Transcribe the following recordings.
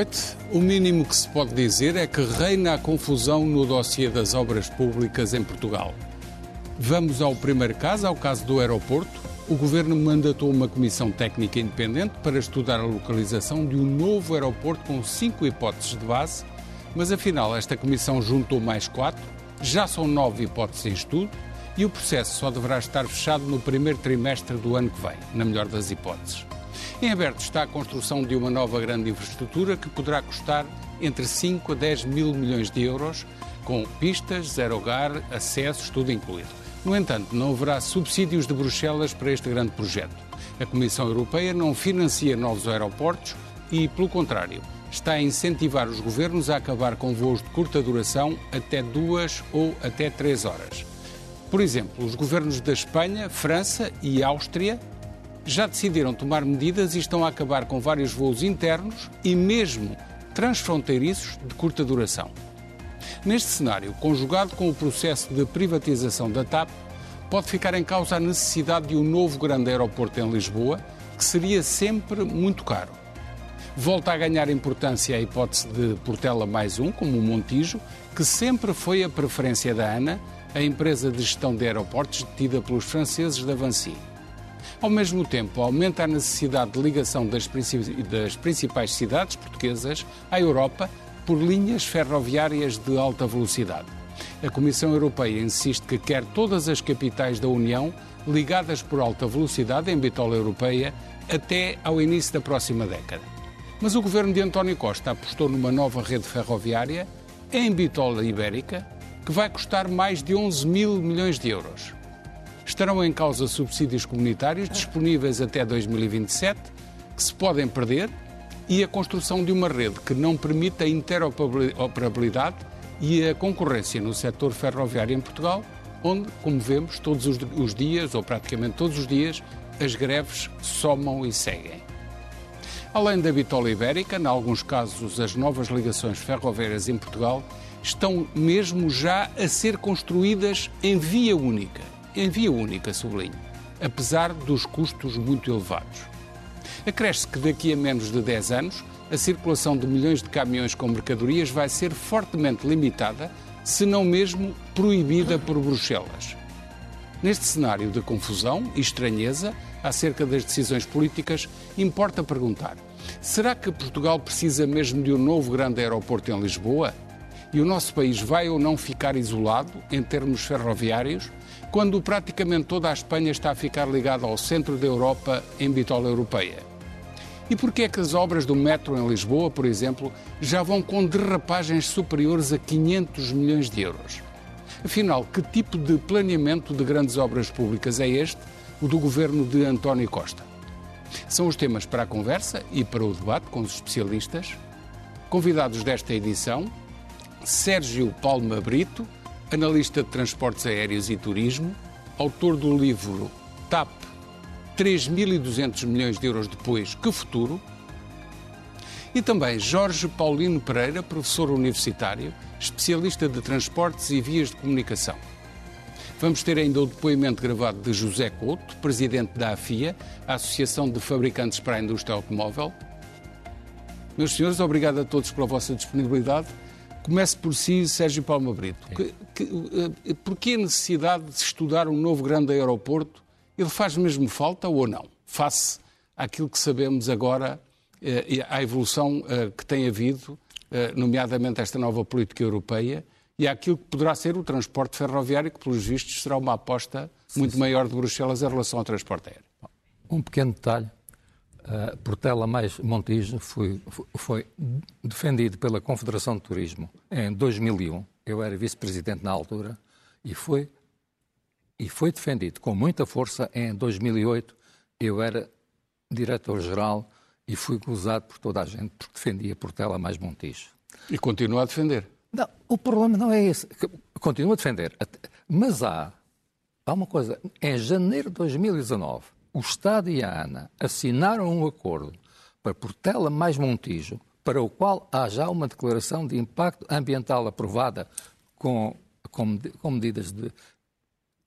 Noite. O mínimo que se pode dizer é que reina a confusão no dossiê das obras públicas em Portugal. Vamos ao primeiro caso, ao caso do aeroporto. O governo mandatou uma comissão técnica independente para estudar a localização de um novo aeroporto com cinco hipóteses de base, mas afinal esta comissão juntou mais quatro, já são nove hipóteses em estudo e o processo só deverá estar fechado no primeiro trimestre do ano que vem, na melhor das hipóteses. Em aberto está a construção de uma nova grande infraestrutura que poderá custar entre 5 a 10 mil milhões de euros, com pistas, zero hogar, acessos, tudo incluído. No entanto, não haverá subsídios de Bruxelas para este grande projeto. A Comissão Europeia não financia novos aeroportos e, pelo contrário, está a incentivar os governos a acabar com voos de curta duração até duas ou até três horas. Por exemplo, os governos da Espanha, França e Áustria já decidiram tomar medidas e estão a acabar com vários voos internos e mesmo transfronteiriços de curta duração. Neste cenário, conjugado com o processo de privatização da TAP, pode ficar em causa a necessidade de um novo grande aeroporto em Lisboa, que seria sempre muito caro. Volta a ganhar importância a hipótese de Portela mais um, como o Montijo, que sempre foi a preferência da ANA, a empresa de gestão de aeroportos detida pelos franceses da Vancy. Ao mesmo tempo, aumenta a necessidade de ligação das, das principais cidades portuguesas à Europa por linhas ferroviárias de alta velocidade. A Comissão Europeia insiste que quer todas as capitais da União ligadas por alta velocidade em bitola europeia até ao início da próxima década. Mas o governo de António Costa apostou numa nova rede ferroviária em bitola ibérica que vai custar mais de 11 mil milhões de euros. Estarão em causa subsídios comunitários disponíveis até 2027, que se podem perder, e a construção de uma rede que não permita a interoperabilidade e a concorrência no setor ferroviário em Portugal, onde, como vemos, todos os dias, ou praticamente todos os dias, as greves somam e seguem. Além da bitola ibérica, em alguns casos as novas ligações ferroviárias em Portugal estão mesmo já a ser construídas em via única em via única, sublinho, apesar dos custos muito elevados. Acresce que daqui a menos de 10 anos, a circulação de milhões de caminhões com mercadorias vai ser fortemente limitada, se não mesmo proibida por Bruxelas. Neste cenário de confusão e estranheza acerca das decisões políticas, importa perguntar: será que Portugal precisa mesmo de um novo grande aeroporto em Lisboa? E o nosso país vai ou não ficar isolado em termos ferroviários quando praticamente toda a Espanha está a ficar ligada ao centro da Europa em bitola europeia? E porquê é que as obras do metro em Lisboa, por exemplo, já vão com derrapagens superiores a 500 milhões de euros? Afinal, que tipo de planeamento de grandes obras públicas é este, o do governo de António Costa? São os temas para a conversa e para o debate com os especialistas. Convidados desta edição, Sérgio Palma Brito, analista de transportes aéreos e turismo, autor do livro TAP 3.200 milhões de euros depois, que futuro? E também Jorge Paulino Pereira, professor universitário, especialista de transportes e vias de comunicação. Vamos ter ainda o depoimento gravado de José Couto, presidente da AFIA, a Associação de Fabricantes para a Indústria Automóvel. Meus senhores, obrigado a todos pela vossa disponibilidade. Comece por si, Sérgio Palma Brito. Que, que, uh, porquê a necessidade de estudar um novo grande aeroporto? Ele faz mesmo falta ou não? Face àquilo que sabemos agora, uh, à evolução uh, que tem havido, nomeadamente esta nova política europeia, e àquilo que poderá ser o transporte ferroviário, que, pelos vistos, será uma aposta muito maior de Bruxelas em relação ao transporte aéreo. Um pequeno detalhe. Uh, Portela mais Montijo foi, foi defendido pela Confederação de Turismo em 2001. Eu era vice-presidente na altura e foi, e foi defendido com muita força em 2008. Eu era diretor-geral e fui gozado por toda a gente porque defendia Portela mais Montijo. E continua a defender? Não, o problema não é esse. Continua a defender. Mas há, há uma coisa. Em janeiro de 2019, o Estado e a ANA assinaram um acordo para Portela mais Montijo, para o qual há já uma declaração de impacto ambiental aprovada com, com, com, medidas, de,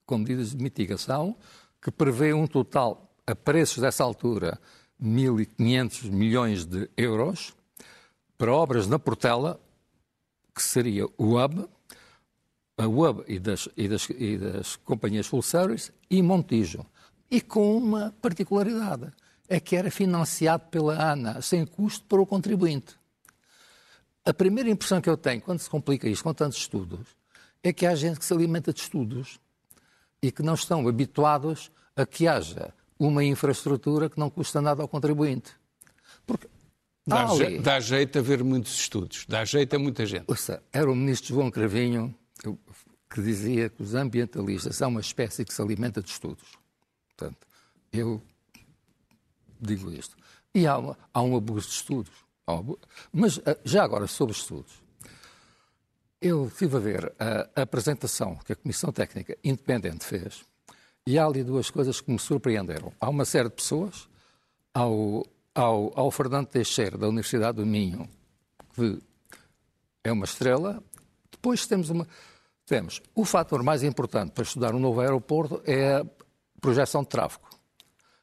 com medidas de mitigação, que prevê um total, a preços dessa altura, 1.500 milhões de euros para obras na Portela, que seria o hub, a hub e das, e das, e das companhias full service, e Montijo. E com uma particularidade, é que era financiado pela ANA, sem custo para o contribuinte. A primeira impressão que eu tenho, quando se complica isto com tantos estudos, é que há gente que se alimenta de estudos e que não estão habituados a que haja uma infraestrutura que não custa nada ao contribuinte. Porque dá, ali... dá jeito a ver muitos estudos, dá jeito a muita gente. Ouça, era o ministro João Cravinho que dizia que os ambientalistas são uma espécie que se alimenta de estudos. Portanto, eu digo isto. E há, uma, há um abuso de estudos. Mas ah, já agora sobre estudos. Eu estive a ver a, apresentação que a Comissão Técnica Independente fez e há ali duas coisas que me surpreenderam. Há uma série de pessoas, ao, ao, ao Fernando Teixeira, da Universidade do Minho, que é uma estrela. Depois temos uma. Temos o fator mais importante para estudar um novo aeroporto é projeção de tráfego.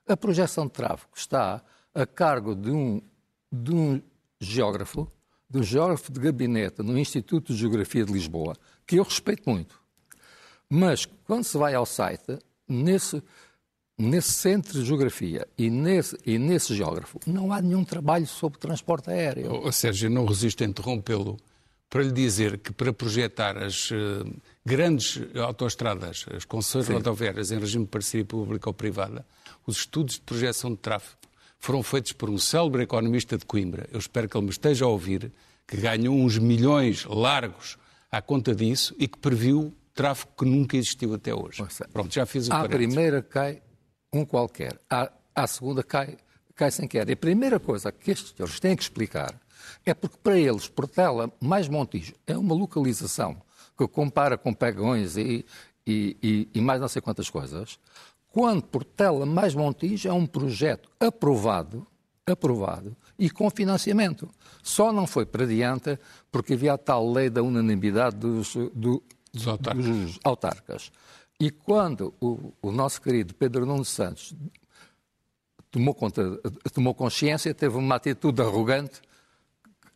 A projeção de tráfego está a cargo de um, de um geógrafo, de um geógrafo de gabinete no Instituto de Geografia de Lisboa, que eu respeito muito. Mas quando se vai ao site, nesse, nesse centro de geografia e nesse, e nesse geógrafo, não há nenhum trabalho sobre transporte aéreo. Oh, Sérgio, não resisto a interrompê-lo para lhe dizer que para projetar as uh, grandes autoestradas, as concessões rodoviárias em regime de parceria pública ou privada, os estudos de projeção de tráfego foram feitos por um célebre economista de Coimbra. Eu espero que ele me esteja a ouvir, que ganhou uns milhões largos à conta disso e que previu tráfego que nunca existiu até hoje. Pronto, já fiz o À primeira cai um qualquer, à, à segunda cai, cai sem querer. E a primeira coisa que estes senhores têm que explicar é porque para eles Portela mais Montijo é uma localização que compara com Pegões e, e, e, e mais não sei quantas coisas, quando Portela mais Montijo é um projeto aprovado, aprovado e com financiamento. Só não foi para diante porque havia a tal lei da unanimidade dos, do, dos autarcas. Dos autarcas. E quando o, o, nosso querido Pedro Nuno Santos tomou, conta, tomou consciência, teve uma atitude arrogante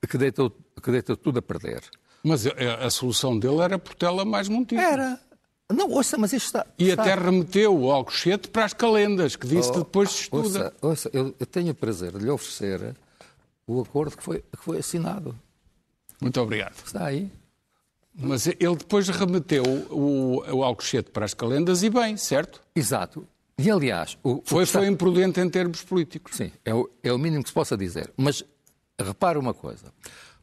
que deitou, que deitou tudo a perder. Mas a, a solução dele era Portela mais Montijo. Era. Não, ouça, mas isto está... E está... até remeteu o Alcochete para as calendas, que disse oh, que depois se estuda. Ouça, ouça eu, eu, tenho o prazer de lhe oferecer o acordo que foi, que foi assinado. Muito obrigado. Está aí. Mas ele depois remeteu o, o Alcochete para as calendas e bem, certo? Exato. E aliás. O, foi, o está... foi imprudente em termos políticos. Sim, é o, é o mínimo que se possa dizer. Mas repare uma coisa: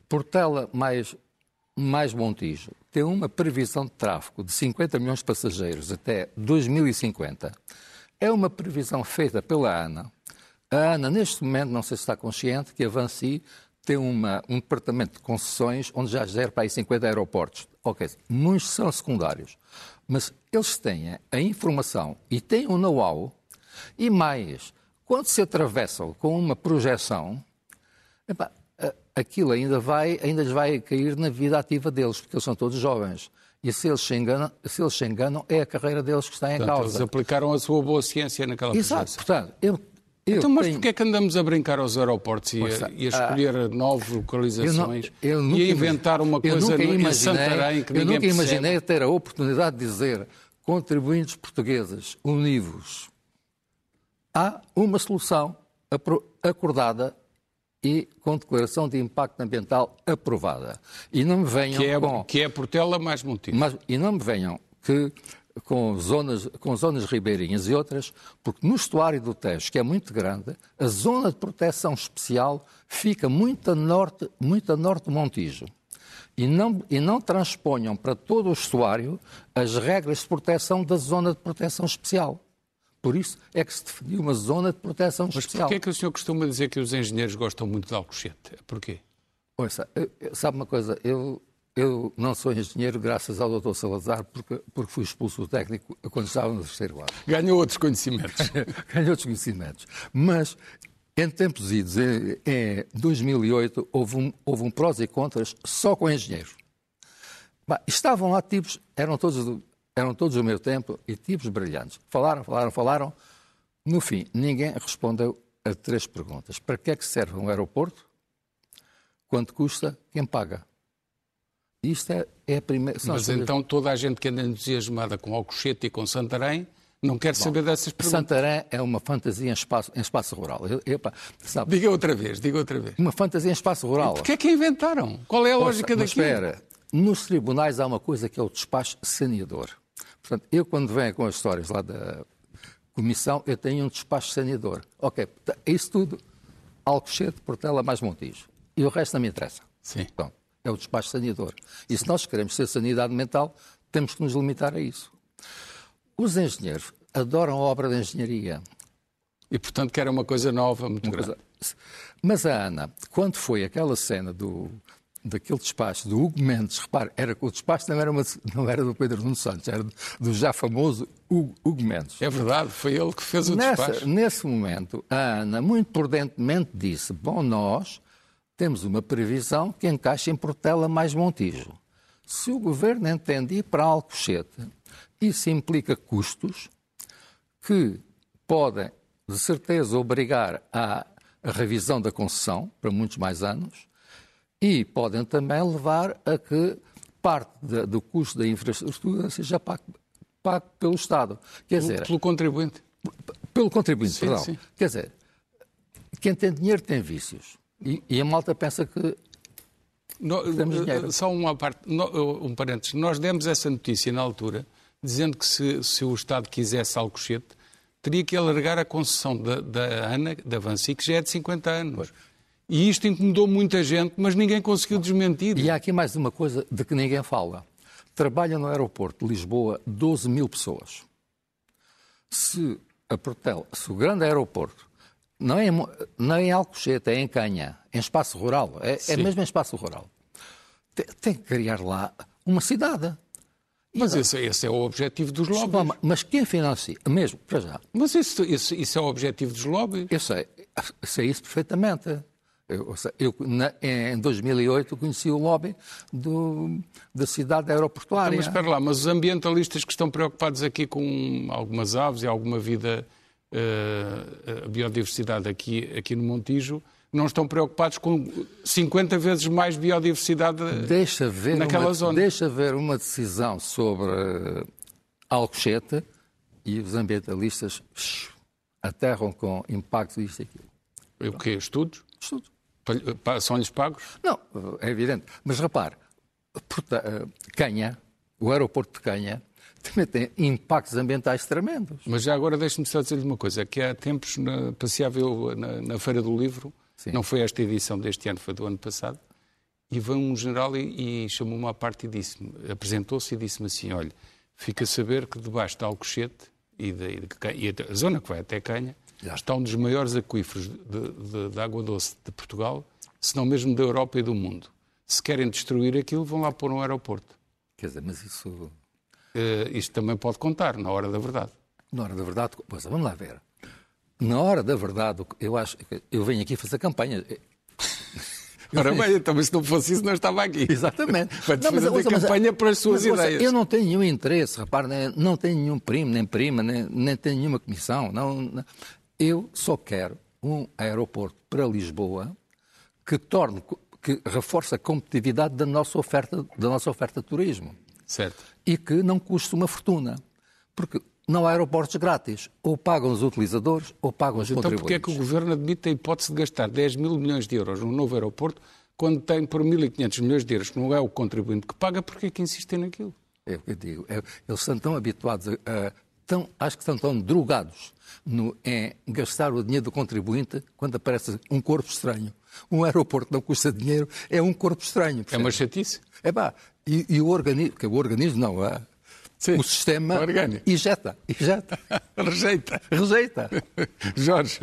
Portela mais, mais Montijo tem uma previsão de tráfego de 50 milhões de passageiros até 2050. É uma previsão feita pela ANA. A ANA, neste momento, não sei se está consciente, que a Vansi tem uma, um departamento de concessões onde já gera para aí 50 aeroportos. Ok, muitos são secundários, mas eles têm a informação e têm o know-how e mais, quando se atravessam com uma projeção, aquilo ainda vai, ainda lhes vai cair na vida ativa deles, porque eles são todos jovens. E se eles se enganam, se eles se enganam é a carreira deles que está em Portanto, causa. Eles aplicaram a sua boa ciência naquela Exato. Portanto, eu eu então, mas tenho... porquê é que andamos a brincar aos aeroportos e, a, e a escolher ah, novas localizações eu não, eu e a inventar uma coisa no, em Santarém que Eu nunca imaginei ter a oportunidade de dizer contribuintes portugueses univos. Há uma solução acordada e com declaração de impacto ambiental aprovada. E não me venham que é, com... Que é Portela mais Montijo. Mas, e não me venham que com zonas, com zonas ribeirinhas e outras, porque no estuário do Tejo, que é muito grande, a zona de proteção especial fica muito a norte, muito a norte do Montijo. E não, e não transponham para todo o estuário as regras de proteção da zona de proteção especial. Por isso é que se definiu uma zona de proteção Mas especial. porquê é que o senhor costuma dizer que os engenheiros gostam muito de Alcochete? Porquê? Ouça, eu- eu- sabe uma coisa? Eu, eu não sou engenheiro graças ao Dr. Salazar, porque, porque fui expulso do técnico quando estava no terceiro ano. Ganhou outros conhecimentos. Ganhou outros conhecimentos. Mas, em tempos idos, em, em 2008, houve um, houve um prós e contras só com engenheiros. Bah, estavam lá tipos, eram todos, do, eram todos do meu tempo, e tipos brilhantes. Falaram, falaram, falaram. No fim, ninguém respondeu a três perguntas. Para que é que serve um aeroporto? Quanto custa? Quem paga? Isto é, é a primeira... são Mas coisas- então toda a gente que anda entusiasmada com Alcochete e com Santarém não quer saber dessas perguntas. Santarém é uma fantasia em espaço, em espaço rural. Eu, sabe, Diga outra vez, diga outra vez. uma fantasia em espaço rural. Porquê é que inventaram? Qual é a lógica Mas daquilo? espera, nos tribunais há uma coisa que é o despacho saneador. Portanto, eu quando venho com as histórias lá da comissão, eu tenho um despacho saneador. Ok, tá, isso tudo, Alcochete, Portela, mais Montijo. E o resto não me interessa. Sim. Então, é o despacho saneador. E se nós queremos ser sanidade mental, temos que nos limitar a isso. Os engenheiros adoram a obra de engenharia. E portanto que era uma coisa nova, muito grande. Mas a Ana, quando foi aquela cena do, daquele despacho do Hugo Mendes, repare, era, o despacho não era, uma- não era do Pedro Nuno Santos, era do, já famoso Hugo, Hugo Mendes. É verdade, foi ele que fez o Nessa- despacho. nesse momento, a Ana, muito prudentemente, disse: Bom, nós temos uma previsão que encaixa em Portela mais Montijo. Se o governo entende ir para Alcochete, isso implica custos que podem, de certeza, obrigar à revisão da concessão para muitos mais anos e podem também levar a que parte da- do custo da infraestrutura seja pago, pago pelo Estado. Quer dizer, Pelo contribuinte. pelo contribuinte, Sim, perdão. sim. Quer dizer, quem tem dinheiro tem vícios. E, e a malta pensa que. No- Temos eh, dinheiro. Só uma parte, no- um parênteses. Nós demos essa notícia na altura, dizendo que se, se o Estado quisesse Alcochete, teria que alargar a concessão da, da ANA, da Vansi, que já é de 50 anos. E isto incomodou muita gente, mas ninguém conseguiu desmentir. E há aqui mais uma coisa de que ninguém fala. Trabalham no aeroporto de Lisboa 12 mil pessoas. Se a Portela, se o grande aeroporto, não é, não é em Alcochete, é em Canha, em espaço rural, é, é mesmo em espaço rural, tem, tem que criar lá uma cidade. Mas esse, esse é o objetivo dos lobbies. Mas quem financia, mesmo, para já, Mas isso, isso, isso é o objetivo dos lobbies. Eu sei, sei isso perfeitamente. Eu, eu na- em 2008 conheci o lobby do- da cidade aeroportuária. Mas espera lá, mas os ambientalistas que estão preocupados aqui com algumas aves e alguma vida, eh, a biodiversidade aqui, aqui no Montijo, não estão preocupados com 50 vezes mais biodiversidade deixa, ver naquela uma, zona. deixa ver uma decisão sobre eh, Alcochete e os ambientalistas aterram com impacto disto e aquilo. O quê? Estudos? Estudo. Pa- São-lhes pagos? Não, é evidente. Mas repare, eh, Canha, o aeroporto de Canha, também tem impactos ambientais tremendos. Mas já agora deixe-me só dizer-lhe uma coisa, que há tempos na, passeava eu na, na Feira do Livro, Sim. não foi esta edição deste ano, foi do ano passado, e veio um general e, e chamou-me à parte e disse-me, apresentou-se e disse-me assim, olha, fica a saber que debaixo de Alcochete e, de, e de e a zona que vai até Canha, Já. está um dos maiores aquíferos de, de- de água doce de Portugal, se não mesmo da Europa e do mundo. Se querem destruir aquilo, vão lá pôr um aeroporto. Quer dizer, mas isso Eh, isto também pode contar, na hora da verdade. Na hora da verdade, pois, vamos lá ver. Na hora da verdade, eu acho eu venho aqui fazer campanha. Ora bem, então, mas se não fosse isso, não estava aqui. Exatamente. Para Não, mas, fazer ouça, mas, campanha para as suas mas, ouça, ideias. Eu não tenho nenhum interesse, repare, nem- não tenho nenhum primo, nem prima, nem, nem tenho nenhuma comissão. Não, não. Eu só quero um aeroporto para Lisboa que torne, que reforce a competitividade da nossa oferta, da nossa oferta de turismo Certo. e que não custe uma fortuna. Porque não há aeroportos grátis. Ou pagam os utilizadores ou pagam os Então, contribuintes. porque é que o Governo admite a hipótese de gastar 10 mil milhões de euros num novo aeroporto, quando tem por 1.500 milhões de euros, que não é o contribuinte que paga, porque é que insistem naquilo? É o que eu digo. É, eles estão tão habituados a, a tão, acho que estão tão drogados no, em gastar o dinheiro do contribuinte quando aparece um corpo estranho. Um aeroporto não custa dinheiro, é um corpo estranho. Percebe? É uma chatice. É pá, e, e o organismo, que o organismo não, é, Sim, o sistema orgânico. ejeta, ejeta. Rejeita. Rejeita. Jorge,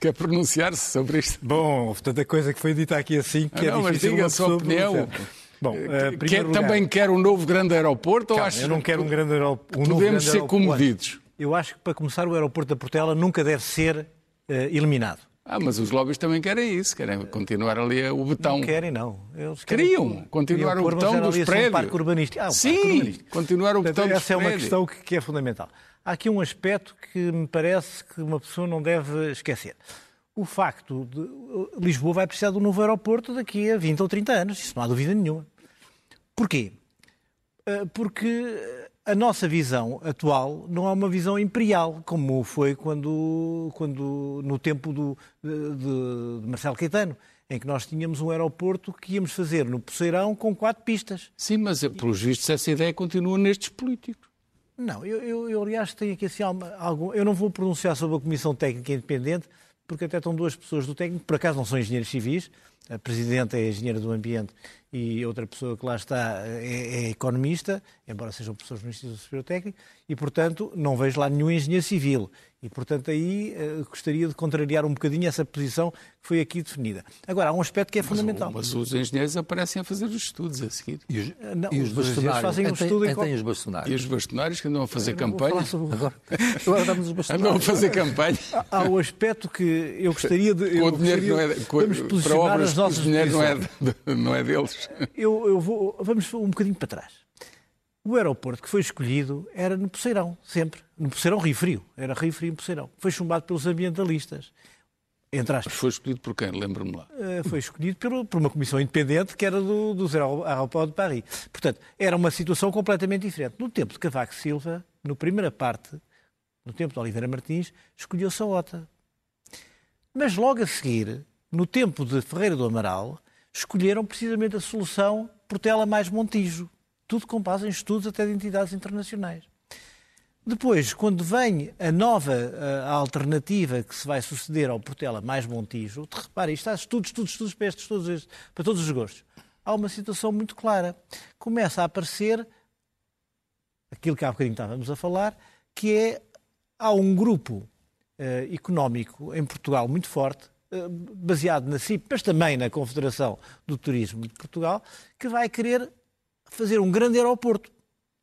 quer pronunciar-se sobre isto? Bom, tanta coisa que foi dita aqui assim que ah, não, é difícil mas diga a sua opinião. Bom, uh, quer, lugar, também quer um novo grande aeroporto? Calma, ou acha eu não quero um grande aeroporto. Um podemos ser comedidos. Eu acho que, para começar, o aeroporto da Portela nunca deve ser uh, eliminado. Ah, mas os lobbies também querem isso, querem continuar ali o betão. Não querem, não. Eles queriam continuar o betão dos prédios. Um parque urbanístico. Ah, um Sim, parque urbanístico. continuar o betão dos Essa é uma questão que, que é fundamental. Há aqui um aspecto que me parece que uma pessoa não deve esquecer. O facto de Lisboa vai precisar de um novo aeroporto daqui a 20 ou 30 anos, isso não há dúvida nenhuma. Porquê? Eh, porque a nossa visão atual não é uma visão imperial, como foi quando, quando no tempo do, de, de Marcelo Caetano, em que nós tínhamos um aeroporto que íamos fazer no Poceirão com quatro pistas. Sim, mas pelos vistos essa ideia continua nestes políticos. Não, eu, eu, eu aliás tenho aqui assim algum. Eu não vou pronunciar sobre a Comissão Técnica Independente, porque até estão duas pessoas do técnico, por acaso não são engenheiros civis, a Presidente é engenheira do Ambiente e outra pessoa que lá está é, é economista, embora sejam pessoas no Instituto Superior Técnico, e, portanto, não vejo lá nenhum engenheiro civil. E, portanto, aí uh, gostaria de contrariar um bocadinho essa posição que foi aqui definida. Agora, há um aspecto que é fundamental. Mas, mas os engenheiros aparecem a fazer os estudos a seguir. E os, uh, não, e os, os bastonários fazem um estudo em qual... os bastonários. E os bastonários que andam a fazer campanha. Sobre... Agora, agora damos os bastonários. Andam a fazer campanha. Há o aspecto que eu gostaria de... Com o dinheiro não é... Com, vamos posicionar para obras, as nossas o dinheiro não é, não é deles. Eu, eu vou... Vamos um bocadinho para trás. O aeroporto que foi escolhido era no Poceirão, sempre. No Poceirão Rio Frio. Era Rio Frio em Poceirão. Foi chumbado pelos ambientalistas. Entre aspas. Foi escolhido por quem? Lembro-me lá. Uh, foi escolhido por, por, uma comissão independente que era do, do Aeroporto de Paris. Portanto, era uma situação completamente diferente. No tempo de Cavaco Silva, na primeira parte, no tempo de Oliveira Martins, escolheu-se a OTA. Mas logo a seguir, no tempo de Ferreira do Amaral, escolheram precisamente a solução Portela mais Montijo tudo com base em estudos até de entidades internacionais. Depois, quando vem a nova a alternativa que se vai suceder ao Portela mais Montijo, repare, isto há estudos, estudos, estudos para estes, estudos, para todos os gostos. Há uma situação muito clara. Começa a aparecer aquilo que há bocadinho estávamos a falar, que é há um grupo eh, económico em Portugal muito forte, eh, baseado na CIP, mas também na Confederação do Turismo de Portugal, que vai querer fazer um grande aeroporto.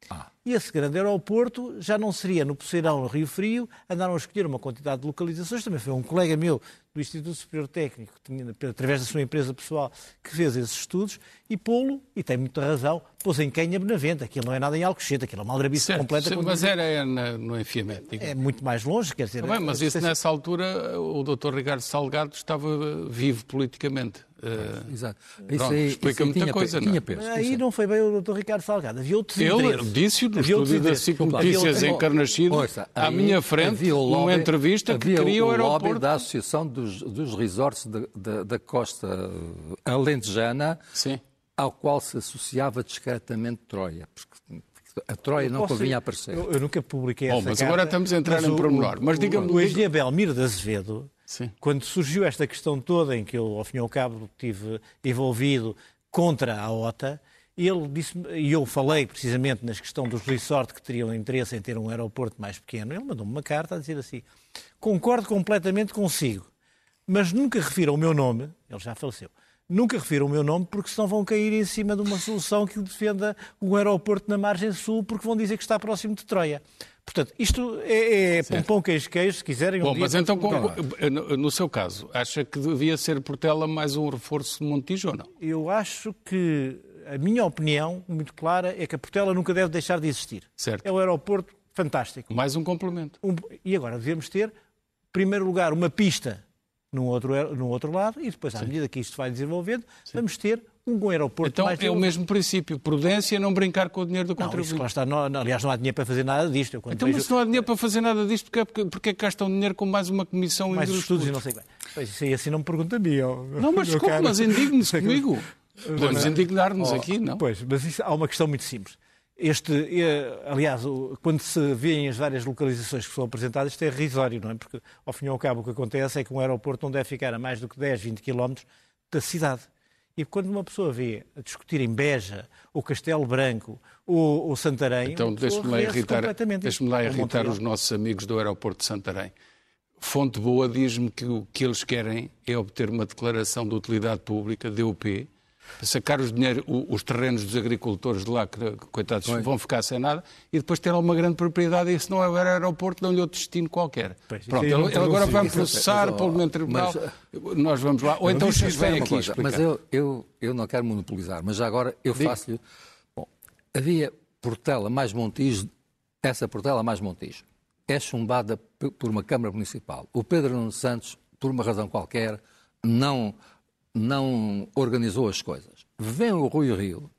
Ah. E esse grande aeroporto já não seria no Poceirão, no Rio Frio, andaram a escolher uma quantidade de localizações. Também foi um colega meu do Instituto Superior Técnico, tinha, através da sua empresa pessoal, que fez esses estudos, e pô-lo, e tem muita razão, pôs em Canha Benavente. Aquilo não é nada em Alcochete, aquilo é uma aldrabice completa. Sim, mas era é no enfiamento. É muito mais longe, quer dizer... Também, mas isso, nessa altura, o Dr. Ricardo Salgado estava vivo politicamente. Uh, Exato. Isso aí, explica muita tinha, coisa, tinha não? Peso, aí não foi bem o Dr. Ricardo Salgado. Havia outros Ele disse no estúdio da SIC Notícias encarnascido, à minha frente, lobby, numa entrevista, que queria o, o aeroporto. lobby da Associação dos, dos Resorts de, de, da Costa Alentejana, Sim. ao qual se associava discretamente Troia. Porque a Troia não convinha aparecer. Eu, eu, nunca publiquei essa Bom, mas agora estamos a entrar em pormenor. Mas diga-me... O engenheiro Belmiro de Azevedo Sim. Quando surgiu esta questão toda, em que eu, ao fim e ao cabo, estive envolvido contra a OTA, ele disse e eu falei precisamente na questão dos resorts que teriam interesse em ter um aeroporto mais pequeno, ele mandou-me uma carta a dizer assim: concordo completamente consigo, mas nunca refiro o meu nome, ele já faleceu, nunca refiro o meu nome porque senão vão cair em cima de uma solução que defenda um aeroporto na margem sul porque vão dizer que está próximo de Troia. Portanto, isto é, é pompom queijo-queijo, se quiserem. Bom, um mas então, no, no, seu caso, acha que devia ser Portela mais um reforço de Montijo ou não? Eu acho que a minha opinião, muito clara, é que a Portela nunca deve deixar de existir. Certo. É um aeroporto fantástico. Mais um complemento. Um, e agora devemos ter, em primeiro lugar, uma pista no outro, no outro lado e depois, à Sim. medida que isto vai desenvolvendo, Sim. vamos ter um aeroporto então, é o mesmo princípio, prudência, não brincar com o dinheiro do contribuinte. Não, está, não, aliás, não há dinheiro para fazer nada disto. então, vejo... mas se não há dinheiro para fazer nada disto, porque, porque, porque é que gastam dinheiro com mais uma comissão mais estudos e não sei bem. Pois, isso aí assim não me pergunta a mim. Não, mas desculpe, mas indigne-se comigo. Podemos indignar-nos oh, aqui, não? Pois, mas isso, há uma questão muito simples. este, aliás, quando se vêem as várias localizações que são apresentadas, isto é risório, não é? Porque, ao fim e ao cabo, o que acontece é que um aeroporto não deve ficar a mais do que 10, 20 quilómetros da cidade. E quando uma pessoa vê a discutir em Beja, ou Castelo Branco, ou, ou Santarém... Então, deixe-me lá irritar, deixe lá irritar os nossos amigos do aeroporto de Santarém. Fonte Boa diz-me que o que eles querem é obter uma declaração de utilidade pública, DUP, sacar os, dinheiro, os terrenos dos agricultores de lá, que, coitados, pois. vão ficar sem nada, e depois ter uma grande propriedade, e se não houver aeroporto, dão-lhe outro destino qualquer. Pois, Pronto, ele, ele agora vai processar pelo momento tribunal, mas, nós vamos lá. Ou então vocês vêm aqui coisa, Mas eu, eu, eu não quero monopolizar, mas já agora eu faço-lhe... Bom, havia Portela mais Montijo, essa Portela mais Montijo, é chumbada por uma Câmara Municipal. O Pedro Nuno Santos, por uma razão qualquer, não não organizou as coisas. Vem o Rui Rio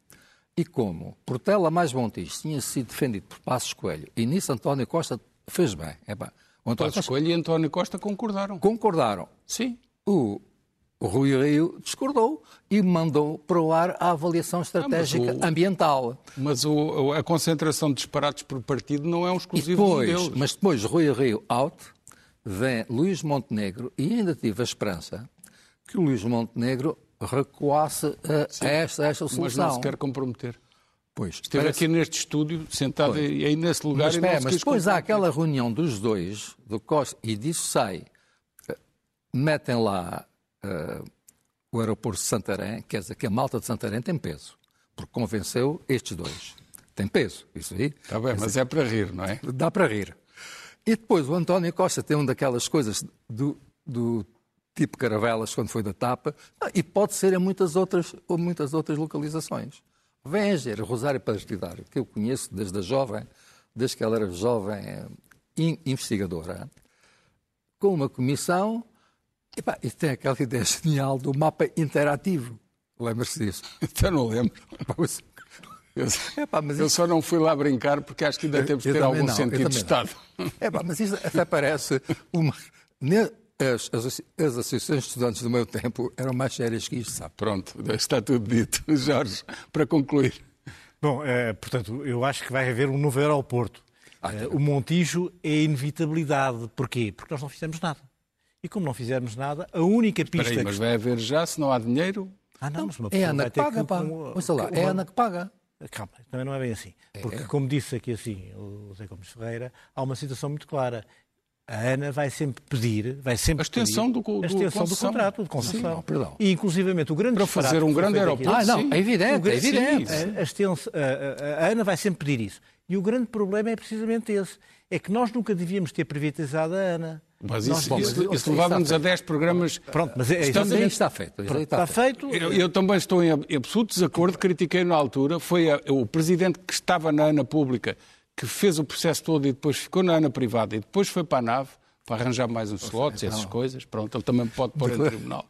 e como Portela mais Montijo tinha sido defendido por Passos Coelho e nisso António Costa fez bem. É pá, Passos Costa... Coelho e António Costa concordaram. Concordaram. Sim. O, o Rui Rio discordou e mandou para o ar a avaliação estratégica ah, mas o, ambiental. Mas o, a concentração de disparates por partido não é um exclusivo depois, deles. Mas depois Rui Rio out, vem Luís Montenegro e ainda tive a esperança que o Luís Montenegro recuasse a, a esta, a esta solução. Mas não se quer comprometer. Pois, Esteve parece... aqui neste estúdio, sentado pois. aí nesse lugar mas, e Mas depois há aquela reunião dos dois, do Costa, e disso sai, eh, metem lá uh, o aeroporto de Santarém, quer dizer que a malta de Santarém tem peso, porque convenceu estes dois. Tem peso, isso aí. Está bem, mas é para rir, não é? Dá para rir. E depois o António Costa tem uma daquelas coisas do, do tipo Caravelas, quando foi da Tapa, ah, e pode ser em muitas outras, ou muitas outras localizações. Venger, Rosário Pastidário, que eu conheço desde a jovem, desde que ela era jovem eh, investigadora, com uma comissão, e, pá, e tem aquela ideia genial do mapa interativo. Lembra-se disso? Então não lembro. Eu, Epá, eu só não fui lá brincar porque acho que ainda temos que ter algum não, sentido de Estado. Epá, mas isso até parece uma. As, as, as, associações de estudantes do meu tempo eram mais sérias que isto, sabe? Pronto, está tudo dito. Jorge, para concluir. Bom, é, portanto, eu acho que vai haver um novo aeroporto. Ah, é, o Montijo é inevitabilidade. Porquê? Porque nós não fizemos nada. E como não fizemos nada, a única pista... Aí, mas vai haver já, se não há dinheiro... Ah, não, mas uma é a Ana que paga, que, pá. Com, lá, é a Ana que paga. Calma, também não é bem assim. É, Porque, é. como disse aqui assim o Zé Gomes Ferreira, há uma situação muito clara a ANA vai sempre pedir, vai sempre a extensão do, do, a extensão do contrato de concessão. Sim, perdão. E inclusivamente o grande para fazer um grande aeroporto. Ah, não, é evidente, é evidente. A, a, extensão, a, a, ANA vai sempre pedir isso. E o grande problema é precisamente esse, é que nós nunca devíamos ter privatizado a ANA. Mas isso, Nós, isso, isso levava-nos a 10 programas. Pronto, mas é, Estamos, aí está feito. Está, está feito. feito. Eu, eu, também estou em absoluto desacordo, critiquei na altura, foi a, o presidente que estava na ANA pública que fez o processo todo e depois ficou na ANA privada e depois foi para a nave para arranjar mais uns slots e essas coisas. Pronto, ele também pode pôr em tribunal.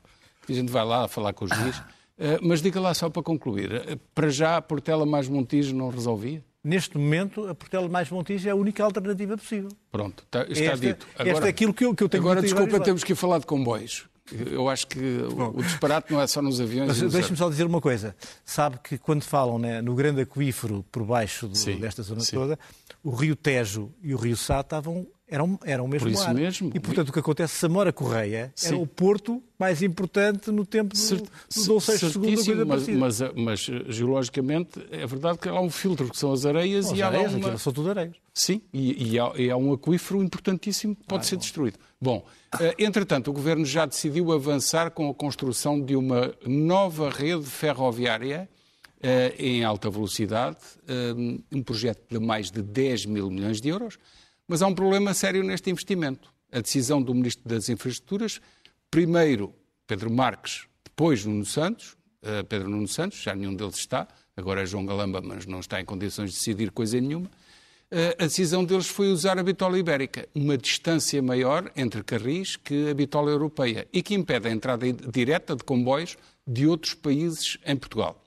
A gente vai lá falar com o juiz. Uh, mas diga lá só para concluir, uh, para já a Portela mais Montijo não resolvia? Neste momento, a Portela mais Montijo é a única alternativa possível. Pronto, está, está esta, dito. Agora, esta é aquilo que eu, que eu tenho Agora, desculpa, temos que falar de comboios. Eu acho que Bom, o disparate não é só nos aviões. Deixe-me só dizer uma coisa. Sabe que quando falam né, no grande aquífero por baixo do, sim, desta zona sim. toda, o Rio Tejo e o Rio Sá estavam eram, eram o mesmo Por isso mar. mesmo. E, portanto, o que acontece, Samora Correia Sim. era o porto mais importante no tempo do, Cert, do Dom VI II. Mas, mas, mas, geologicamente, é verdade que há um filtro, que são as areias. Bom, e as há areias, uma... são tudo areias. Sim, e, e, há, e, há, um aquífero importantíssimo que pode ah, ser bom. destruído. Bom, eh, entretanto, o Governo já decidiu avançar com a construção de uma nova rede ferroviária eh, em alta velocidade, eh, um projeto de mais de 10 mil milhões de euros, mas há um problema sério neste investimento. A decisão do Ministro das Infraestruturas, primeiro Pedro Marques, depois Nuno Santos, uh, Pedro Nuno Santos, já nenhum deles está, agora é João Galamba, mas não está em condições de decidir coisa nenhuma. Uh, a decisão deles foi usar a bitola ibérica, uma distância maior entre carris que a bitola europeia e que impede a entrada direta de comboios de outros países em Portugal.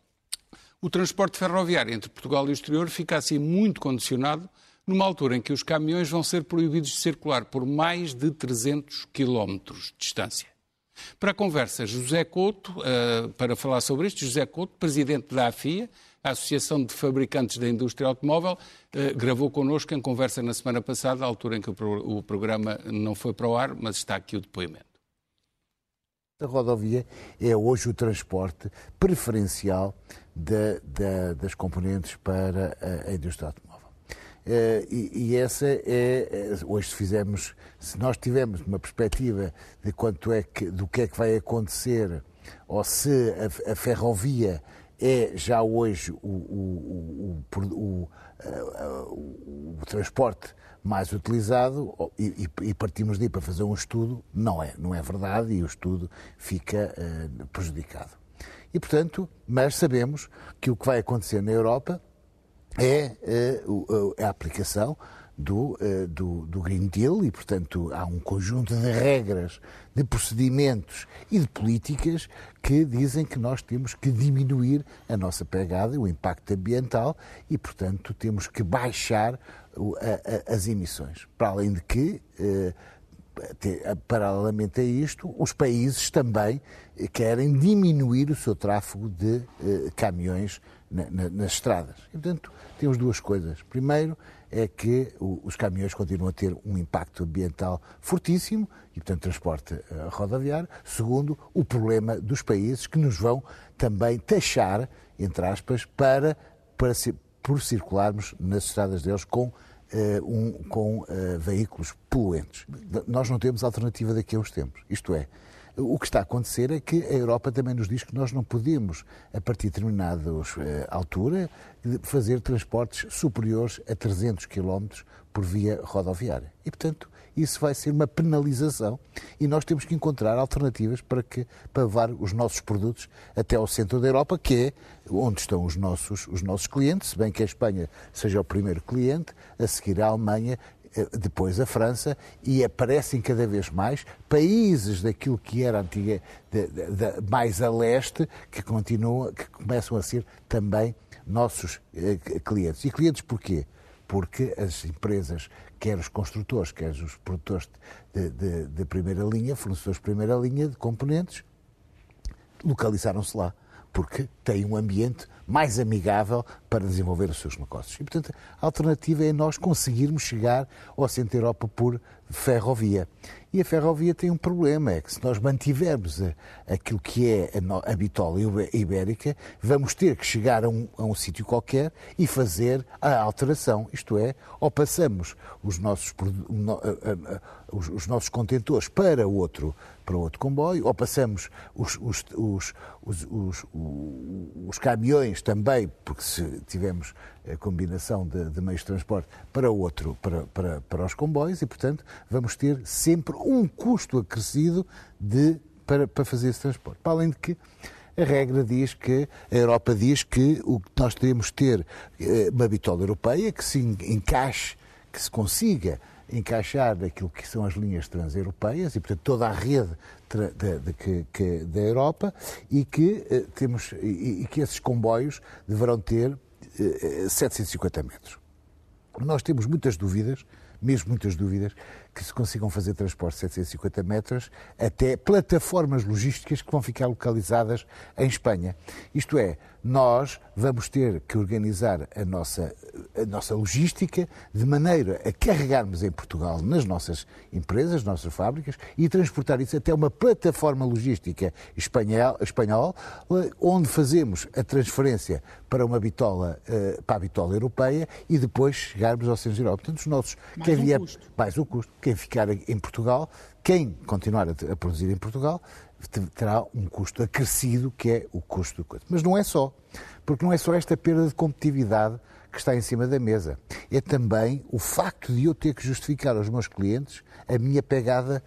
O transporte ferroviário entre Portugal e o exterior fica assim muito condicionado numa altura em que os caminhões vão ser proibidos de circular por mais de 300 quilómetros de distância. Para a conversa, José Couto, uh, para falar sobre isto, José Couto, presidente da AFIA, a Associação de Fabricantes da Indústria Automóvel, eh, gravou connosco em conversa na semana passada, à altura em que o, o programa não foi para o ar, mas está aqui o depoimento. A rodovia é hoje o transporte preferencial de, de, das componentes para a, a indústria automóvel. Uh, e, e, essa é, é, hoje se se nós tivermos uma perspectiva de quanto é que, do que é que vai acontecer, ou se a, a ferrovia é já hoje o, o, o, o, transporte mais utilizado e, e, partimos daí para fazer um estudo, não é, não é verdade e o estudo fica uh, prejudicado. E portanto, mas sabemos que o que vai acontecer na Europa é uh, a aplicação do, do, do, Green Deal e, portanto, há um conjunto de regras, de procedimentos e de políticas que dizem que nós temos que diminuir a nossa pegada, o impacto ambiental e, portanto, temos que baixar as emissões. Para além de que, paralelamente a isto, os países também querem diminuir o seu tráfego de caminhões na, na, nas estradas. E, portanto, temos duas coisas. Primeiro, é que os caminhões continuam a ter um impacto ambiental fortíssimo e, portanto, transporte eh, rodoviário. Segundo, o problema dos países que nos vão também taxar, entre aspas, para, para por circularmos nas estradas deles com Uh, um, com uh, veículos poluentes. Nós não temos alternativa daqui a uns tempos. Isto é, o que está a acontecer é que a Europa também nos diz que nós não podemos, a partir de determinada eh, altura, fazer transportes superiores a 300 km por via rodoviária. E, portanto, isso vai ser uma penalização e nós temos que encontrar alternativas para, que, para levar os nossos produtos até ao centro da Europa, que é onde estão os nossos, os nossos clientes, se bem que a Espanha seja o primeiro cliente, a seguir a Alemanha depois a França, e aparecem cada vez mais países daquilo que era antiga, de, de, de, mais a leste, que continuam, que começam a ser também nossos eh, clientes. E clientes porquê? Porque as empresas, quer os construtores, quer os produtores de primeira linha, fornecedores de primeira linha de componentes, localizaram-se lá porque têm um ambiente mais amigável para desenvolver os seus negócios. E, portanto, a alternativa é nós conseguirmos chegar ao centro da Europa por ferrovia. E a ferrovia tem um problema, é que se nós mantivermos aquilo que é a, bitola ibérica, vamos ter que chegar a um, a um sítio qualquer e fazer a alteração. Isto é, ou passamos os nossos, os, os nossos contentores para outro, para outro comboio, ou passamos os, os, os, os, os caminhões também, porque se tivermos a combinação de, de meios de transporte para outro, para, para, para os comboios, e portanto vamos ter sempre um custo acrescido de, para, para fazer esse transporte. Para além de que a regra diz que, a Europa diz que o que nós teremos ter eh, uma bitola europeia que se encaixe, que se consiga encaixar naquilo que são as linhas transeuropeias e, portanto, toda a rede de, de, que, da Europa e que, eh, temos, e, e, que esses comboios deverão ter eh, 750 metros. Nós temos muitas dúvidas mesmo muitas dúvidas, que se consigam fazer transporte de 750 metros até plataformas logísticas que vão ficar localizadas em Espanha. Isto é, nós vamos ter que organizar a nossa, a nossa logística de maneira a carregarmos em Portugal nas nossas empresas, nas nossas fábricas e transportar isso até uma plataforma logística espanhol, espanhol onde fazemos a transferência para uma bitola, eh, para a bitola europeia e depois chegarmos ao centro Europa. Portanto, os nossos, mais vier, custo. mais o custo, quem ficar em Portugal, quem continuar a produzir em Portugal, terá um custo acrescido, que é o custo do coisa. Mas não é só, porque não é só esta perda de competitividade que está em cima da mesa. É também o facto de eu ter que justificar aos meus clientes a minha pegada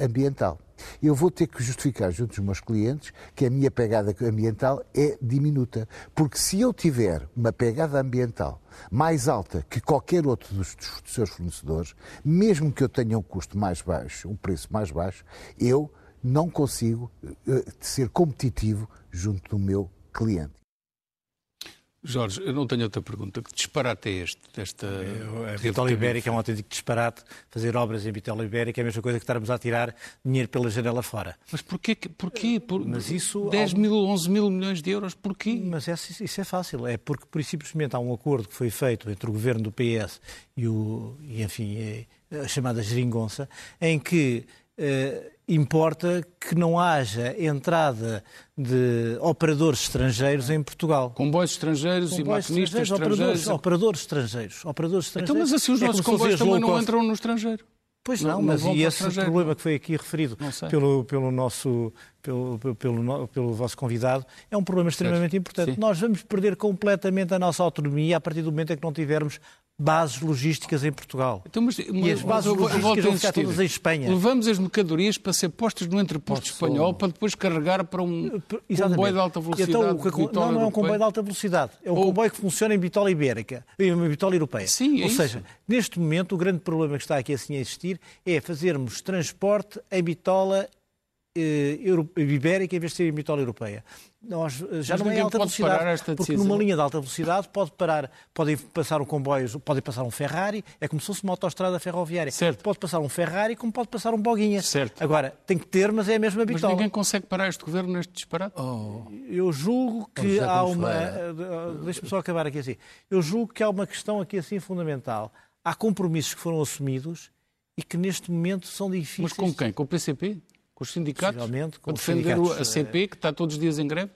ambiental. Eu vou ter que justificar junto dos meus clientes que a minha pegada ambiental é diminuta. Porque se eu tiver uma pegada ambiental mais alta que qualquer outro dos, dos seus fornecedores, mesmo que eu tenha um custo mais baixo, um preço mais baixo, eu não consigo uh, ser competitivo junto do meu cliente. Jorge, eu não tenho outra pergunta. Que disparate é este? Desta a Bitola Ibérica é um autêntico disparate. Fazer obras em Bitola Ibérica é a mesma coisa que estarmos a tirar dinheiro pela janela fora. Mas porquê? porquê? Por, mas isso, 10 mil, 11 mil milhões de euros, porquê? Mas é, isso é fácil. É porque, por simplesmente, há um acordo que foi feito entre o governo do PS e, o, e enfim, a chamada geringonça, em que eh, importa que não haja entrada de operadores estrangeiros em Portugal. Comboios estrangeiros comboios e maquinistas estrangeiros. Operadores, operadores estrangeiros. Operadores estrangeiros. Então, mas assim os é nossos comboios também não entram no estrangeiro. Pois não, não mas não e esse problema que foi aqui referido pelo, pelo nosso pelo, pelo, pelo, vosso convidado, é um problema extremamente certo. importante. Sim. Nós vamos perder completamente a nossa autonomia a partir do momento em que não tivermos bases logísticas em Portugal. Então, mas, e as bases logísticas vão ficar todas em Espanha. Levamos as mercadorias para ser postas no entreposto espanhol para depois carregar para um Exatamente. comboio de alta velocidade. Então, não, não é um comboio de alta velocidade. É um Ou... comboio que funciona em bitola ibérica, em bitola europeia. Sim, é Ou seja, neste momento, o grande problema que está aqui assim a existir é fazermos transporte em bitola ibérica em vez de ser em bitola europeia. Nós, eh, já Mas não é alta velocidade, porque numa linha de alta velocidade pode parar, podem passar um comboio, pode passar um Ferrari, é como se fosse uma autoestrada ferroviária. Certo. Pode passar um Ferrari como pode passar um Boguinha. Certo. Agora, tem que ter, mas é a mesma bitola. Mas ninguém consegue parar este governo neste disparate? Oh. Eu julgo que há uma... Eh, deixa-me só acabar aqui assim. Eu julgo que há uma questão aqui assim fundamental. Há compromissos que foram assumidos e que neste momento são difíceis. Mas com quem? Com o PCP? Com os sindicatos? Com para defender a CP, que está todos os dias em greve?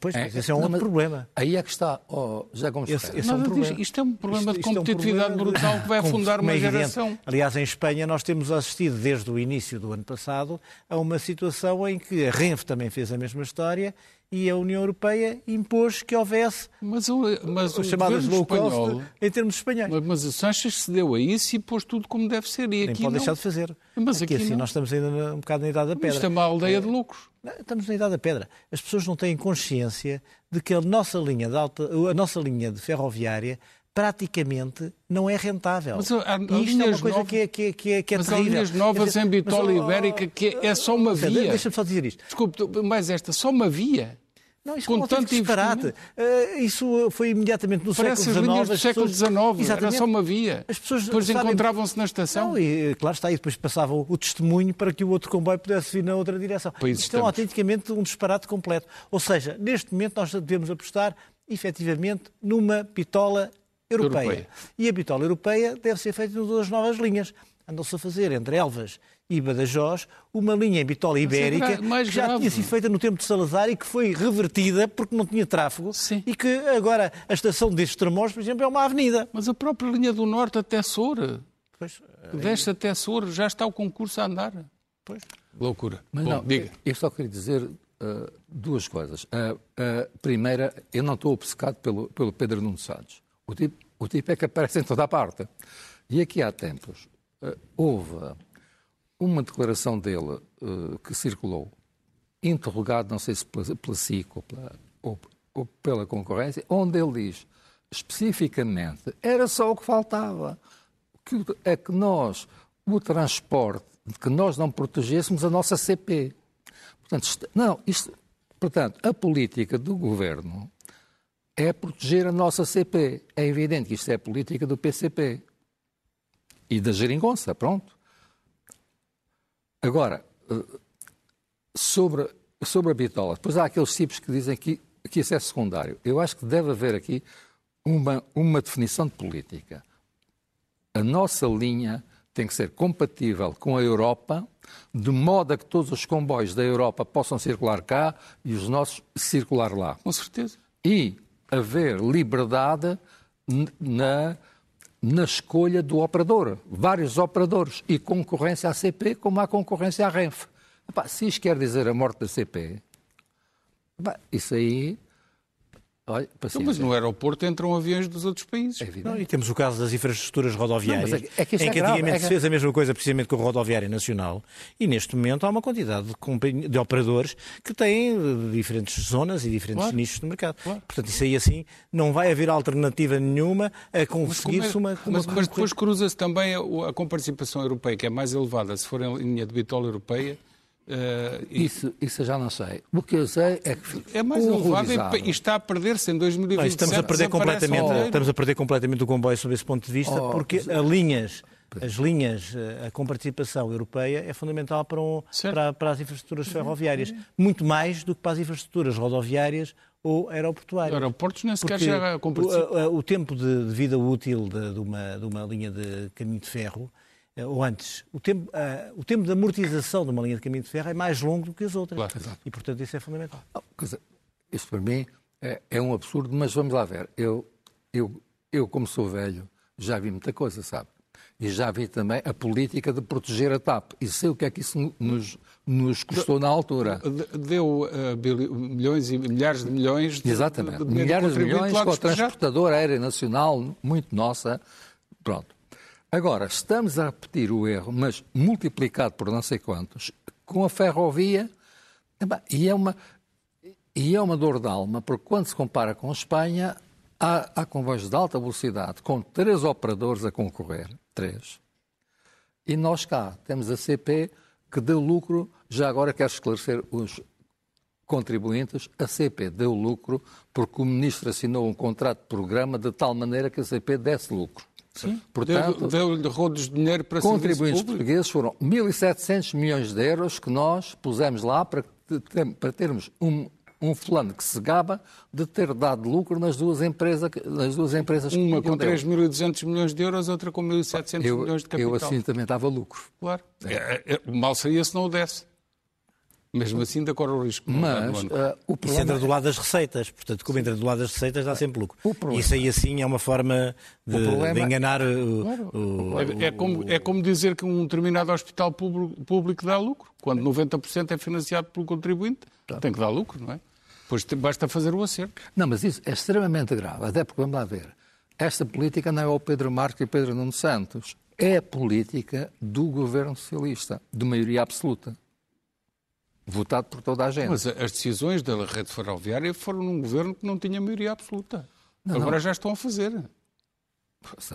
Pois, é, esse é um não, outro problema. Aí é que está, oh, José Gomes esse, esse é um problema. Isto é um problema isto, de competitividade é um problema brutal que vai afundar uma geração. Aliás, em Espanha nós temos assistido desde o início do ano passado a uma situação em que a Renfe também fez a mesma história e a União Europeia impôs que houvesse mas o, mas o chamadas low espanhol, cost em termos espanhóis. Mas, mas o Sanches cedeu a isso e pôs tudo como deve ser. E Nem pode não. deixar de fazer. Mas aqui, aqui assim não. nós estamos ainda um bocado na idade da pedra. Isto é uma aldeia de loucos. Estamos na idade da pedra. As pessoas não têm consciência de que a nossa linha de, alta, a nossa linha de ferroviária praticamente não é rentável. Mas há, há e isto é uma coisa que é, que é, que é, que é mas terrível. Há linhas novas em Bitola Ibérica que é, só uma via. Deixa-me só dizer isto. Desculpe, mais esta, só uma via. Não, isso com é tanto disparate. Uh, isso foi imediatamente no Parece século XIX. linhas do século XIX, era só uma via. As pessoas depois sabem... encontravam-se na estação. Não, e claro está, e depois passavam o testemunho para que o outro comboio pudesse vir na outra direção. Pois Isto é autenticamente um disparate completo. Ou seja, neste momento nós devemos apostar efetivamente numa pitola europeia. europeia. E a bitola europeia deve ser feita em duas novas linhas. Andam-se a fazer entre Elvas e Badajoz uma linha em bitola é ibérica é que já grave. tinha sido feita no tempo de Salazar e que foi revertida porque não tinha tráfego Sim. e que agora a estação destes tramões, por exemplo, é uma avenida. Mas a própria linha do Norte até Soura, pois, desce até Soura, já está o concurso a andar. Pois. Loucura. Mas Bom, não, diga. Eu só queria dizer uh, duas coisas. A uh, uh, primeira, eu não estou obcecado pelo, pelo Pedro Nuno Santos. O tipo, o tipo é que aparece em toda a parte. E aqui há tempos uh, houve uma declaração dele uh, que circulou, interrogado, não sei se pela, pela SIC ou pela, ou, ou pela concorrência, onde ele diz especificamente era só o que faltava, que é que nós, o transporte, que nós não protegêssemos a nossa CP. Portanto, não, isto, portanto, a política do governo é proteger a nossa CP. É evidente que isto é a política do PCP e da geringonça, pronto. Agora, eh, sobre, sobre a bitola, depois há aqueles tipos que dizem que, que isso é secundário. Eu acho que deve haver aqui uma, uma definição de política. A nossa linha tem que ser compatível com a Europa, de modo a que todos os comboios da Europa possam circular cá e os nossos circular lá. Com certeza. E haver liberdade na na escolha do operador. Vários operadores. E concorrência à CP como há concorrência à Renfe. Se isto quer dizer a morte da CP, isso aí Olha, então, mas no aeroporto entram aviões dos outros países. É não, e temos o caso das infraestruturas rodoviárias, não, é, é que em é que antigamente é se fez a mesma coisa precisamente com a rodoviária nacional e neste momento há uma quantidade de, de operadores que têm eh, diferentes zonas e diferentes claro. nichos no mercado. Claro. Portanto, isso aí assim não vai haver alternativa nenhuma a conseguir-se uma, uma, Mas, mas depois cruza-se também a, a comparticipação europeia, que é mais elevada se for em linha de bitola europeia Uh, isso, isso eu já não sei. O que eu sei é que é mais elevado e, e está a perder-se em 2027. estamos a perder completamente, estamos a perder completamente o comboio sob esse ponto de vista, oh, porque as linhas, as linhas, a comparticipação europeia é fundamental para, um, para, para, as infraestruturas ferroviárias, muito mais do que para as infraestruturas rodoviárias ou aeroportuárias. Aeroportos nem sequer já o, o tempo de, de vida útil de, de, uma, de uma linha de caminho de ferro eh, ou antes, o tempo, uh, o tempo de amortização de uma linha de caminho de ferro é mais longo do que as outras. Claro, e, portanto, isso é fundamental. Não, isto para mim é, é, um absurdo, mas vamos lá ver. Eu, eu, eu, como sou velho, já vi muita coisa, sabe? E já vi também a política de proteger a TAP. E sei o que é que isso nos, nos custou na altura. Deu uh, milhões e milhares de milhões de, Exatamente. De, de milhares de milhões com a transportadora aérea nacional, muito nossa. Pronto. Agora, estamos a repetir o erro, mas multiplicado por não sei quantos, com a ferrovia, e é uma, e é uma dor de alma, porque quando se compara com a Espanha, há, há de alta velocidade com três operadores a concorrer, três, e nós cá temos a CP que deu lucro, já agora quero esclarecer os contribuintes, a CP deu lucro porque o ministro assinou um contrato de programa de tal maneira que a CP desse lucro. Sim. Portanto, deu-lhe rodos de dinheiro para contribuintes portugueses foram 1.700 milhões de euros que nós pusemos lá para, para termos um, um fulano que se gaba de ter dado lucro nas duas empresas, nas duas empresas Uma com 3.200 milhões de euros, outra com 1.700 milhões de capital. Eu assim também dava lucro. Claro. É. É, é, mal seria se não o desse. Mesmo assim, ainda corre o risco. Mas uh, o problema... Isso entra do lado das receitas. Portanto, como entra do lado das receitas, dá sempre lucro. Isso aí, assim, é uma forma de, problema... de enganar o... Claro. o... É, é, como, é como dizer que um determinado hospital público, público dá lucro, quando 90% é financiado pelo contribuinte. Tá. Tem que dar lucro, não é? Pois basta fazer o acerto. Não, mas isso é extremamente grave. Até porque, vamos lá ver, esta política não é o Pedro Marques e o Pedro Nuno Santos. É a política do governo socialista, de maioria absoluta votado por toda a gente. Mas as decisões da rede ferroviária foram num governo que não tinha maioria absoluta. Não, Agora não. já estão a fazer.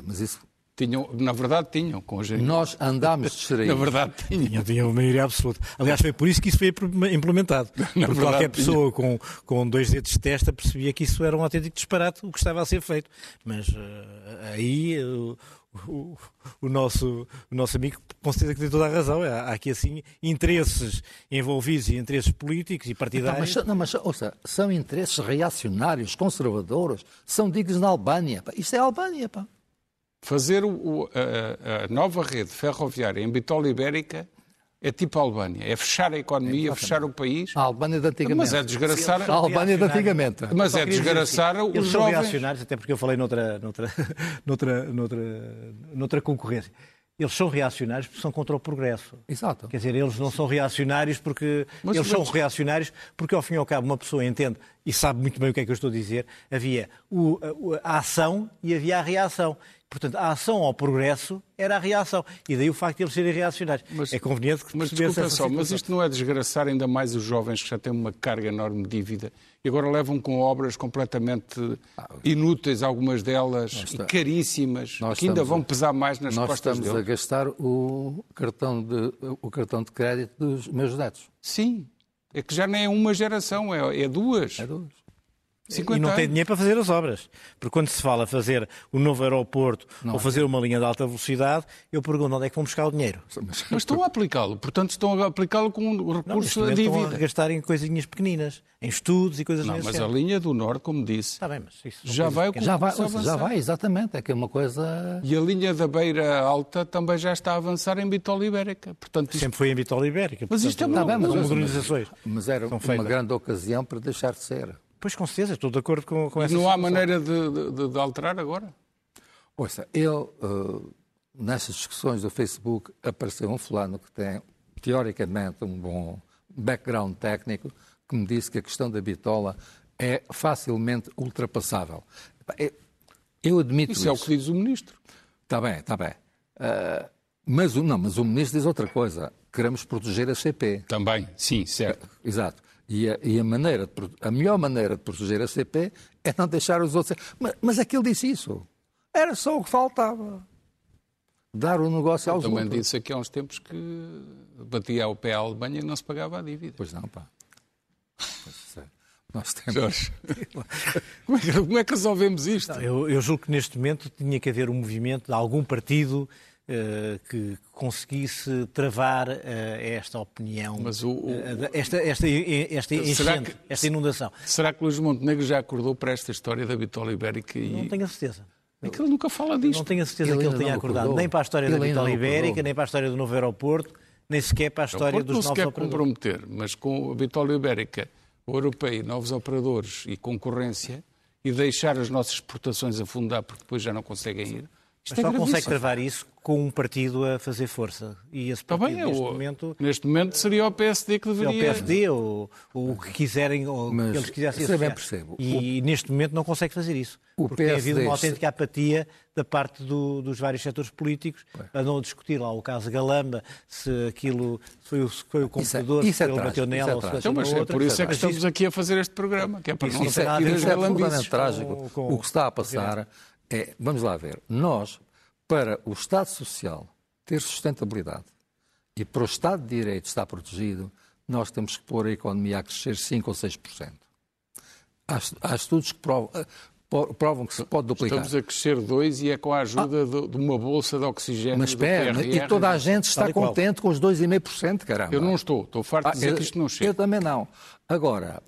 Mas isso. Tinham, na verdade, tinham, com a gente. Nós andámos distraídos. na verdade, tinham. Tinham, tinham maioria absoluta. Aliás, foi por isso que isso foi implementado. Na Porque verdade, qualquer pessoa com, com dois dedos de testa percebia que isso era um autêntico disparate, o que estava a ser feito. Mas uh, aí. Uh, o, o, nosso, o nosso amigo com certeza que tem toda a razão. Há aqui assim interesses envolvidos e interesses políticos e partidários. Não, mas, não, mas ouça, são interesses reacionários, conservadores, são dignos na Albânia. Pá. Isto é a Albânia. Pá. Fazer o, a, a, nova rede ferroviária em Bitola Ibérica é tipo a Albânia, é fechar a economia, é fechar o país. A Albânia de antigamente. Mas é desgraçar... A Albânia de antigamente. Mas é desgraçar assim, os eles jovens... são reacionários, até porque eu falei noutra, noutra, noutra, noutra, noutra concorrência. Eles são reacionários porque são contra o progresso. Exato. Quer dizer, eles não são reacionários porque. Mas, eles mas... são reacionários porque, ao fim e ao cabo, uma pessoa entende e sabe muito bem o que é que eu estou a dizer. Havia o, a, a ação e havia a reação. Portanto, a ação ao progresso era a reação. E daí o facto de eles serem reacionários. Mas, é conveniente que mas, desculpa só, mas isto não é desgraçar ainda mais os jovens que já têm uma carga enorme de dívida e agora levam com obras completamente inúteis, algumas delas, está, e caríssimas, que ainda vão pesar mais nas nós costas deles. Nós estamos a gastar o cartão, de, o cartão de crédito dos meus netos. Sim, é que já nem é uma geração, é, é duas. É duas e não tem dinheiro para fazer as obras. Porque quando se fala fazer o novo aeroporto não, ou fazer uma linha de alta velocidade, eu pergunto onde é que vão buscar o dinheiro. Mas, mas estão a aplicá-lo, portanto estão a aplicá-lo com um recurso não, a dívida. Estão a gastar em coisinhas pequeninas, em estudos e coisas Não, mas a linha do Norte, como disse, Está bem, mas isso já vai, já vai, já vai, exatamente, é que é uma coisa... E a linha da Beira Alta também já está a avançar em Bitola Ibérica. Portanto, isto... Sempre foi em Bitola Ibérica. Mas isto é uma, bem, mas, modernizações. Mas era uma grande ocasião para deixar de ser. Pois, com certeza, estou de acordo com, com essa Não há maneira de, de, de, alterar agora? Ouça, eu, uh, nessas discussões do Facebook, apareceu um fulano que tem, teoricamente, um bom background técnico, que me disse que a questão da bitola é facilmente ultrapassável. Eu admito isso. Isso é o que diz o ministro. Está bem, está bem. Uh, mas, não, mas o ministro diz outra coisa. Queremos proteger a CP. Também, sim, certo. Exato. E a, e a, maneira de, a melhor maneira de proteger a CP é não deixar os outros. Mas, mas é que ele disse isso. Era só o que faltava. dar o negócio aos também outros. disse aqui há uns tempos que batia ao pé à Alemanha e não se pagava a dívida. Pois não, pá. Pois, sério. Nós temos... Jorge, como é, que, como é que resolvemos isto? Não, eu, eu julgo que neste momento tinha que haver um movimento de algum partido que conseguisse travar eh, esta opinião, Mas o- o- eh, esta, esta, esta Será enchente, que- esta inundação. Será que Luís Montenegro já acordou para esta história da Bitola Ibérica? E... Não tenho a certeza. É que ele nunca fala disto. Não tenho a certeza Ele que ele tenha não acordado acordou. nem para a história da Ele não acordou. Ibérica, nem para a história do novo aeroporto, nem sequer para a história não dos se novos quer operadores. comprometer, mas com a Bitola Ibérica, o europeu, novos operadores e concorrência, e deixar as nossas exportações afundar porque depois já não conseguem ir, isto Mas é só consegue travar isso com um partido a fazer força. E esse Está partido, bem, é neste o- momento, neste momento seria o PSD que é o deveria... PSD ou, ou o que quiserem, ou o Mas que eles quisessem eu associar. percebo. E neste momento não consegue fazer isso. O porque tem havido PSD uma autêntica apatia da parte do- dos vários setores políticos. Andam a discutir lá o caso Galamba, se aquilo se foi o, se foi o computador, isso é se ele trágico, bateu isso é nela ou se Então, mas é outra. por isso é que estamos aqui a fazer este programa, que é para Isso não não Isso é, isso é com- absolutamente galambices. trágico. com- o que está a passar é, vamos lá ver, nós, para o Estado Social ter sustentabilidade e para o Estado de Direito estar protegido, nós temos que pôr a economia a crescer 5 ou 6%. Há, há estudos que provam, eh, provam que se pode duplicar. Estamos a crescer dois e é com a ajuda de, de uma bolsa de oxigênio Mas espera, PRR. e toda a gente está contente com os 2,5%, caramba. Eu não estou, estou farto Ah, de dizer eu, que isto não eu chega. também não. Agora,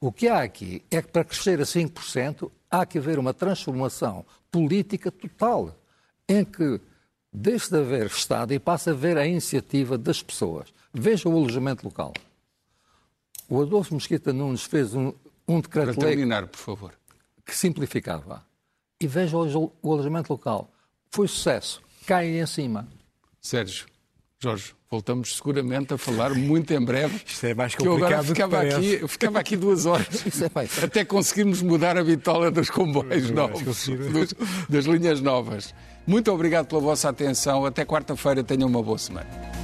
o que há aqui é que para crescer a 5% há que haver uma transformação política total, em que deixe de haver Estado e passe a haver a iniciativa das pessoas. Veja o alojamento local. O Adolfo Mesquita Nunes fez um, um Para decreto-lei terminar, por favor. que simplificava. E veja o, o alojamento local. Foi sucesso. Cai em cima. Sérgio, Jorge, voltamos seguramente a falar muito em breve. Isto é mais que eu agora complicado ficava aqui, eu ficava aqui duas horas é até conseguirmos mudar a bitola dos comboios novos, dos- das linhas novas. Muito obrigado pela vossa atenção. Até quarta-feira. Tenham uma boa semana.